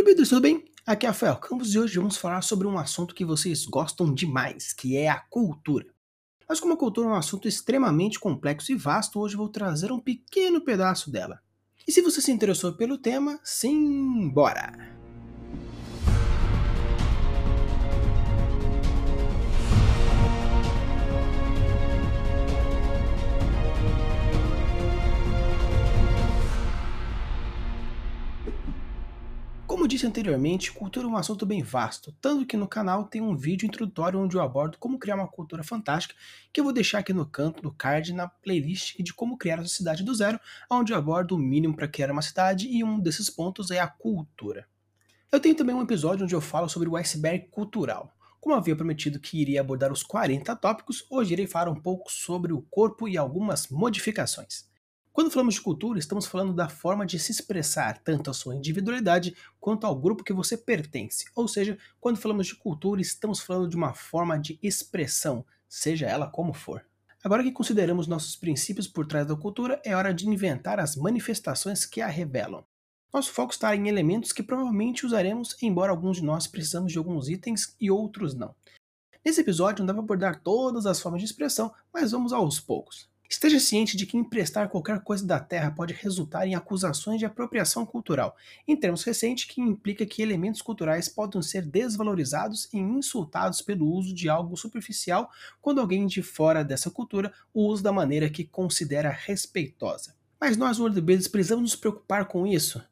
Bodybuilders, tudo bem? Aqui é Rafael Campos e hoje vamos falar sobre um assunto que vocês gostam demais, que é a cultura. Mas como a cultura é um assunto extremamente complexo e vasto, hoje vou trazer um pequeno pedaço dela. E se você se interessou pelo tema, sim, disse anteriormente, cultura é um assunto bem vasto, tanto que no canal tem um vídeo introdutório onde eu abordo como criar uma cultura fantástica, que eu vou deixar aqui no canto do card na playlist de como criar a cidade do zero, onde eu abordo o mínimo para criar uma cidade e um desses pontos é a cultura. Eu tenho também um episódio onde eu falo sobre o iceberg cultural. Como havia prometido que iria abordar os 40 tópicos, hoje irei falar um pouco sobre o corpo e algumas modificações. Quando falamos de cultura, estamos falando da forma de se expressar tanto a sua individualidade quanto ao grupo que você pertence. Ou seja, quando falamos de cultura, estamos falando de uma forma de expressão, seja ela como for. Agora que consideramos nossos princípios por trás da cultura, é hora de inventar as manifestações que a revelam. Nosso foco está em elementos que provavelmente usaremos, embora alguns de nós precisamos de alguns itens e outros não. Nesse episódio não dá para abordar todas as formas de expressão, mas vamos aos poucos. Esteja ciente de que emprestar qualquer coisa da terra pode resultar em acusações de apropriação cultural, em termos recentes, que implica que elementos culturais podem ser desvalorizados e insultados pelo uso de algo superficial quando alguém de fora dessa cultura o usa da maneira que considera respeitosa. Mas nós, World Builders, precisamos nos preocupar com isso?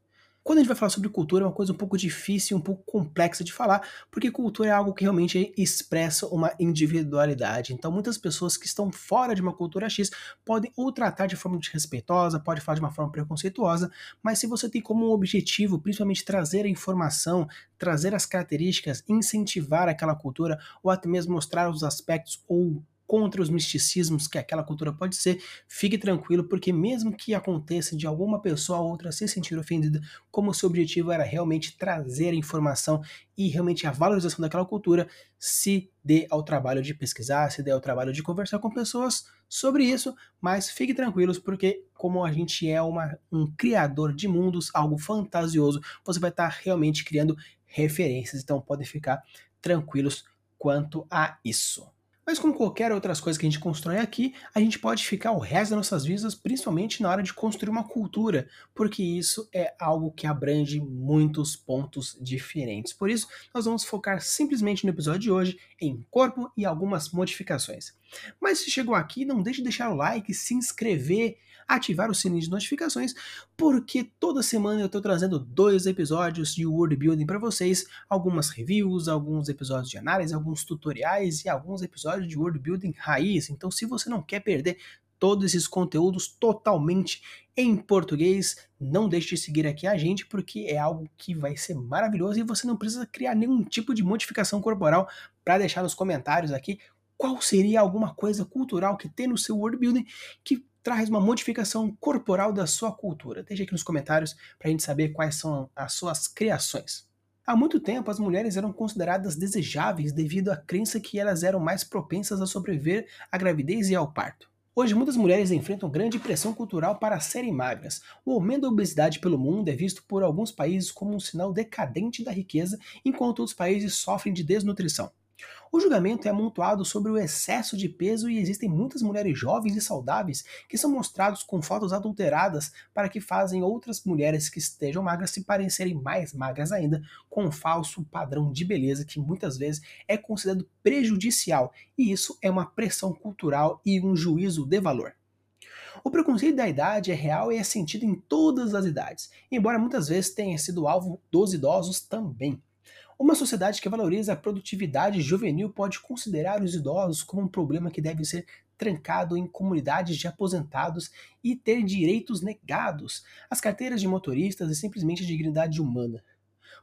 Quando a gente vai falar sobre cultura, é uma coisa um pouco difícil, um pouco complexa de falar, porque cultura é algo que realmente expressa uma individualidade. Então, muitas pessoas que estão fora de uma cultura X podem ou tratar de forma desrespeitosa, pode falar de uma forma preconceituosa, mas se você tem como objetivo, principalmente, trazer a informação, trazer as características, incentivar aquela cultura, ou até mesmo mostrar os aspectos ou contra os misticismos que aquela cultura pode ser, fique tranquilo, porque mesmo que aconteça de alguma pessoa ou outra se sentir ofendida, como seu objetivo era realmente trazer a informação e realmente a valorização daquela cultura, se dê ao trabalho de pesquisar, se dê ao trabalho de conversar com pessoas sobre isso, mas fique tranquilos, porque como a gente é uma, um criador de mundos, algo fantasioso, você vai estar realmente criando referências, então podem ficar tranquilos quanto a isso. Mas como qualquer outras coisas que a gente constrói aqui, a gente pode ficar o resto das nossas vidas, principalmente na hora de construir uma cultura, porque isso é algo que abrange muitos pontos diferentes. Por isso, nós vamos focar simplesmente no episódio de hoje em corpo e algumas modificações. Mas se chegou aqui, não deixe de deixar o like, se inscrever ativar o sininho de notificações, porque toda semana eu estou trazendo dois episódios de World Building para vocês, algumas reviews, alguns episódios de análise, alguns tutoriais e alguns episódios de World Building raiz. Então, se você não quer perder todos esses conteúdos totalmente em português. Não deixe de seguir aqui a gente, porque é algo que vai ser maravilhoso e você não precisa criar nenhum tipo de modificação corporal para deixar nos comentários aqui qual seria alguma coisa cultural que tem no seu world building que traz uma modificação corporal da sua cultura? Deixe aqui nos comentários para a gente saber quais são as suas criações. Há muito tempo, as mulheres eram consideradas desejáveis devido à crença que elas eram mais propensas a sobreviver à gravidez e ao parto. Hoje, muitas mulheres enfrentam grande pressão cultural para serem magras. O aumento da obesidade pelo mundo é visto por alguns países como um sinal decadente da riqueza, enquanto outros países sofrem de desnutrição. O julgamento é amontoado sobre o excesso de peso e existem muitas mulheres jovens e saudáveis que são mostrados com fotos adulteradas para que fazem outras mulheres que estejam magras se parecerem mais magras ainda, com um falso padrão de beleza que muitas vezes é considerado prejudicial, e isso é uma pressão cultural e um juízo de valor. O preconceito da idade é real e é sentido em todas as idades, embora muitas vezes tenha sido alvo dos idosos também. Uma sociedade que valoriza a produtividade juvenil pode considerar os idosos como um problema que deve ser trancado em comunidades de aposentados e ter direitos negados, as carteiras de motoristas e simplesmente a dignidade humana.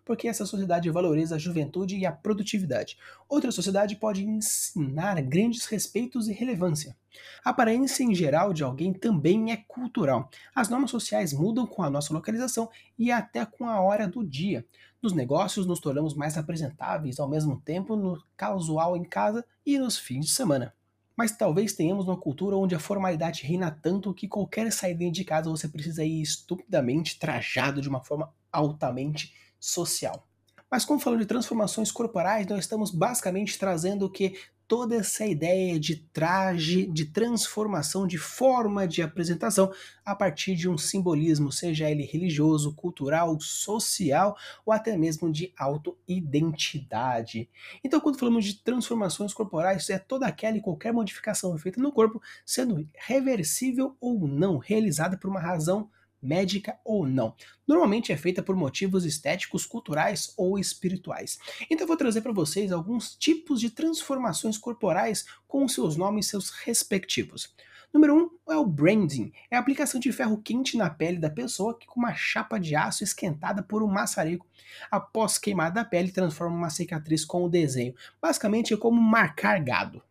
Porque essa sociedade valoriza a juventude e a produtividade. Outra sociedade pode ensinar grandes respeitos e relevância. A aparência em geral de alguém também é cultural. As normas sociais mudam com a nossa localização e até com a hora do dia. Nos negócios, nos tornamos mais apresentáveis, ao mesmo tempo no casual em casa e nos fins de semana. Mas talvez tenhamos uma cultura onde a formalidade reina tanto que qualquer saída de casa você precisa ir estupidamente trajado de uma forma altamente social. Mas como falando de transformações corporais, nós estamos basicamente trazendo o que toda essa ideia de traje, de transformação, de forma de apresentação a partir de um simbolismo, seja ele religioso, cultural, social ou até mesmo de autoidentidade. Então, quando falamos de transformações corporais, é toda aquela e qualquer modificação feita no corpo, sendo reversível ou não, realizada por uma razão médica ou não. Normalmente é feita por motivos estéticos, culturais ou espirituais. Então eu vou trazer para vocês alguns tipos de transformações corporais com seus nomes seus respectivos. Número 1 um é o branding, é a aplicação de ferro quente na pele da pessoa que com uma chapa de aço esquentada por um maçarico, após queimar da pele, transforma uma cicatriz com o desenho. Basicamente é como marcar gado.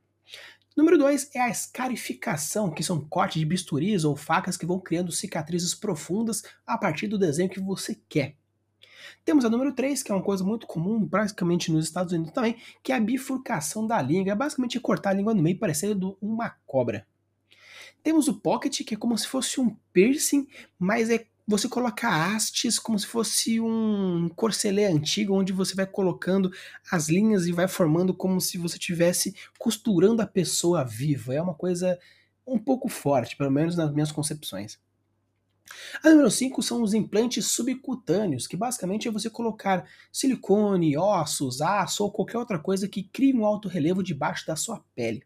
Número 2 é a escarificação, que são cortes de bisturis ou facas que vão criando cicatrizes profundas a partir do desenho que você quer. Temos a número 3, que é uma coisa muito comum, basicamente nos Estados Unidos também, que é a bifurcação da língua. É basicamente cortar a língua no meio, parecendo uma cobra. Temos o pocket, que é como se fosse um piercing, mas é você coloca hastes como se fosse um corcelê antigo, onde você vai colocando as linhas e vai formando como se você estivesse costurando a pessoa viva. É uma coisa um pouco forte, pelo menos nas minhas concepções. A número 5 são os implantes subcutâneos, que basicamente é você colocar silicone, ossos, aço ou qualquer outra coisa que crie um alto relevo debaixo da sua pele.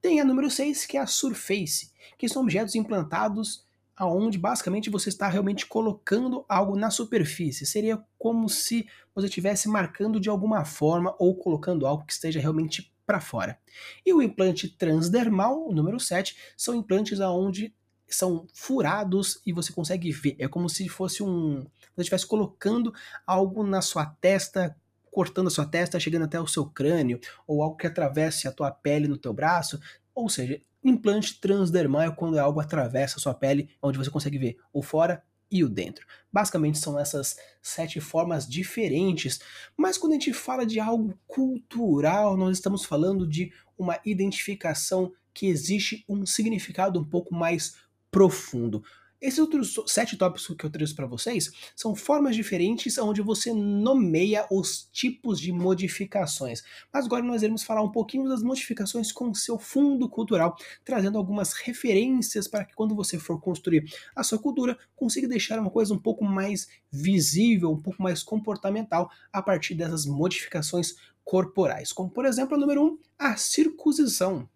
Tem a número 6, que é a surface, que são objetos implantados aonde basicamente você está realmente colocando algo na superfície. Seria como se você estivesse marcando de alguma forma ou colocando algo que esteja realmente para fora. E o implante transdermal, o número 7, são implantes aonde são furados e você consegue ver. É como se fosse um. Você estivesse colocando algo na sua testa, cortando a sua testa, chegando até o seu crânio, ou algo que atravesse a tua pele no teu braço. Ou seja, Implante transdermal é quando algo atravessa a sua pele, onde você consegue ver o fora e o dentro. Basicamente são essas sete formas diferentes, mas quando a gente fala de algo cultural, nós estamos falando de uma identificação que existe um significado um pouco mais profundo. Esses outros sete tópicos que eu trouxe para vocês são formas diferentes onde você nomeia os tipos de modificações. Mas agora nós iremos falar um pouquinho das modificações com seu fundo cultural, trazendo algumas referências para que quando você for construir a sua cultura, consiga deixar uma coisa um pouco mais visível, um pouco mais comportamental a partir dessas modificações corporais. Como por exemplo, a número 1, um, a circuncisão.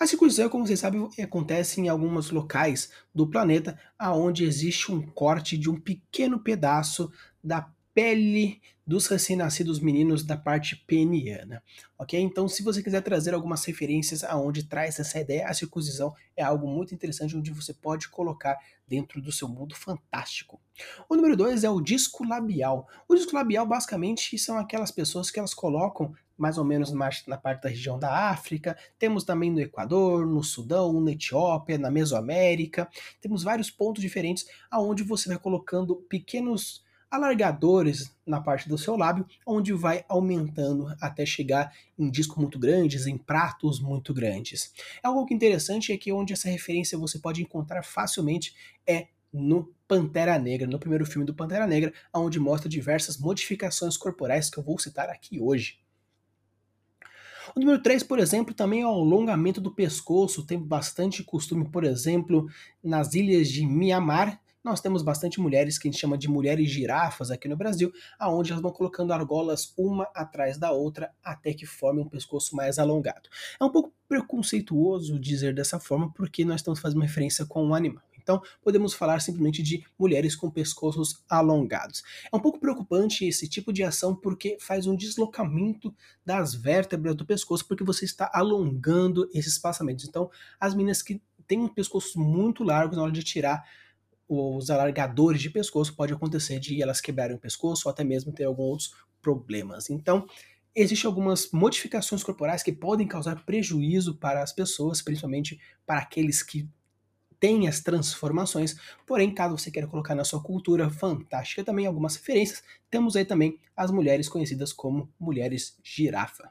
A circuncisão, como vocês sabem, acontece em alguns locais do planeta aonde existe um corte de um pequeno pedaço da pele dos recém-nascidos meninos da parte peniana, ok? Então, se você quiser trazer algumas referências aonde traz essa ideia, a circuncisão é algo muito interessante onde você pode colocar dentro do seu mundo fantástico. O número dois é o disco labial. O disco labial, basicamente, são aquelas pessoas que elas colocam mais ou menos na parte da região da África, temos também no Equador, no Sudão, na Etiópia, na Mesoamérica, temos vários pontos diferentes aonde você vai colocando pequenos alargadores na parte do seu lábio, onde vai aumentando até chegar em discos muito grandes, em pratos muito grandes. É algo que interessante é que onde essa referência você pode encontrar facilmente é no Pantera Negra, no primeiro filme do Pantera Negra, onde mostra diversas modificações corporais que eu vou citar aqui hoje. O número 3, por exemplo, também é o alongamento do pescoço. Tem bastante costume, por exemplo, nas ilhas de Mianmar. Nós temos bastante mulheres que a gente chama de mulheres girafas aqui no Brasil, aonde elas vão colocando argolas uma atrás da outra até que forme um pescoço mais alongado. É um pouco preconceituoso dizer dessa forma porque nós estamos fazendo referência com um animal. Então, podemos falar simplesmente de mulheres com pescoços alongados. É um pouco preocupante esse tipo de ação porque faz um deslocamento das vértebras do pescoço, porque você está alongando esses espaçamentos. Então, as meninas que têm um pescoço muito largo na hora de tirar os alargadores de pescoço, pode acontecer de elas quebrarem o pescoço ou até mesmo ter alguns outros problemas. Então, existem algumas modificações corporais que podem causar prejuízo para as pessoas, principalmente para aqueles que tem as transformações, porém, caso você queira colocar na sua cultura fantástica também algumas referências, temos aí também as mulheres conhecidas como mulheres girafa.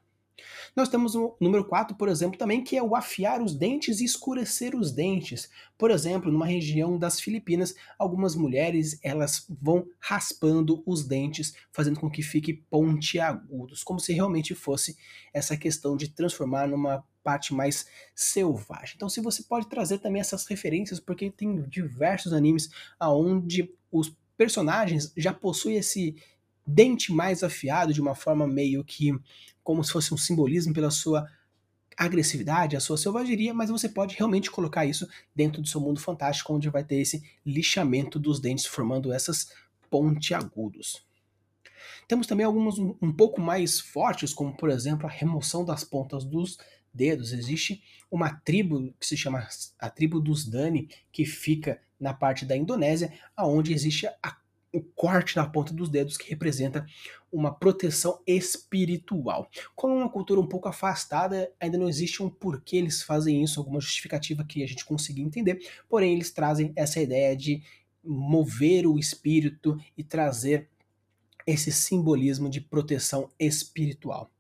Nós temos o número 4, por exemplo, também, que é o afiar os dentes e escurecer os dentes. Por exemplo, numa região das Filipinas, algumas mulheres elas vão raspando os dentes, fazendo com que fique pontiagudos, como se realmente fosse essa questão de transformar numa parte mais selvagem. Então, se você pode trazer também essas referências, porque tem diversos animes aonde os personagens já possuem esse dente mais afiado de uma forma meio que como se fosse um simbolismo pela sua agressividade, a sua selvageria, mas você pode realmente colocar isso dentro do seu mundo fantástico, onde vai ter esse lixamento dos dentes, formando essas pontiagudos. Temos também alguns um, um pouco mais fortes, como por exemplo a remoção das pontas dos dedos. Existe uma tribo que se chama a tribo dos Dani, que fica na parte da Indonésia, aonde existe a o corte na ponta dos dedos que representa uma proteção espiritual. Como é uma cultura um pouco afastada, ainda não existe um porquê eles fazem isso, alguma justificativa que a gente consiga entender, porém eles trazem essa ideia de mover o espírito e trazer esse simbolismo de proteção espiritual.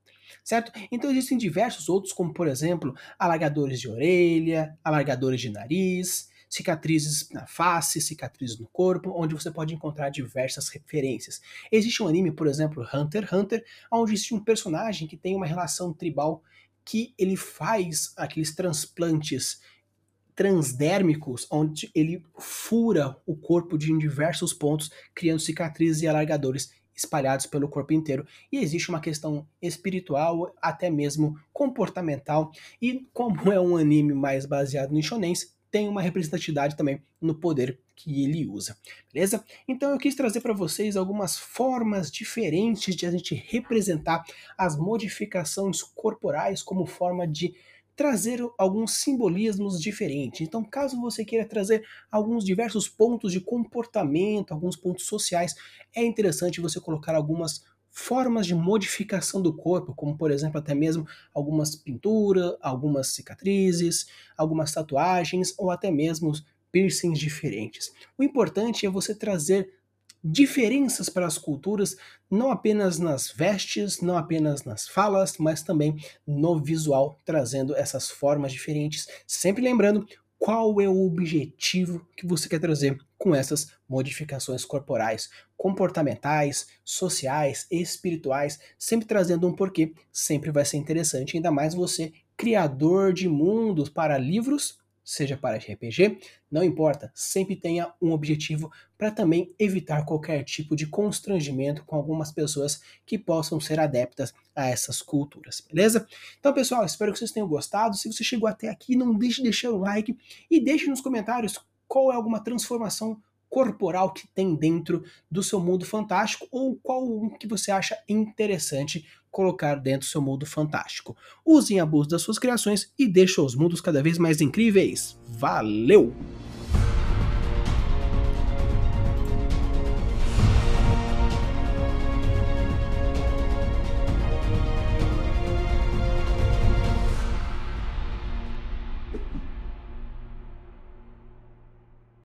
Certo? Então existem diversos outros, como por exemplo, alargadores de orelha, alargadores de nariz, cicatrizes na face, cicatrizes no corpo, onde você pode encontrar diversas referências. Existe um anime, por exemplo, Hunter x Hunter, onde existe um personagem que tem uma relação tribal que ele faz aqueles transplantes transdérmicos, onde ele fura o corpo de diversos pontos, criando cicatrizes e alargadores espalhados pelo corpo inteiro. E existe uma questão espiritual, até mesmo comportamental, e como é um anime mais baseado no shonens, tem uma representatividade também no poder que ele usa, beleza? Então eu quis trazer para vocês algumas formas diferentes de a gente representar as modificações corporais como forma de trazer alguns simbolismos diferentes. Então, caso você queira trazer alguns diversos pontos de comportamento, alguns pontos sociais, é interessante você colocar algumas formas de modificação do corpo, como por exemplo até mesmo algumas pinturas, algumas cicatrizes, algumas tatuagens ou até mesmo piercings diferentes. O importante é você trazer diferenças para as culturas, não apenas nas vestes, não apenas nas falas, mas também no visual, trazendo essas formas diferentes. Sempre lembrando qual é o objetivo que você quer trazer com essas modificações corporais, comportamentais, sociais, espirituais, sempre trazendo um porquê, sempre vai ser interessante, ainda mais você, criador de mundos para livros, seja para RPG, não importa, sempre tenha um objetivo para também evitar qualquer tipo de constrangimento com algumas pessoas que possam ser adeptas a essas culturas, beleza? Então, pessoal, espero que vocês tenham gostado. Se você chegou até aqui, não deixe de deixar o like e deixe nos comentários qual é alguma transformação corporal que tem dentro do seu mundo fantástico ou qual um que você acha interessante colocar dentro do seu mundo fantástico. Usem a abuso das suas criações e deixem os mundos cada vez mais incríveis. Valeu!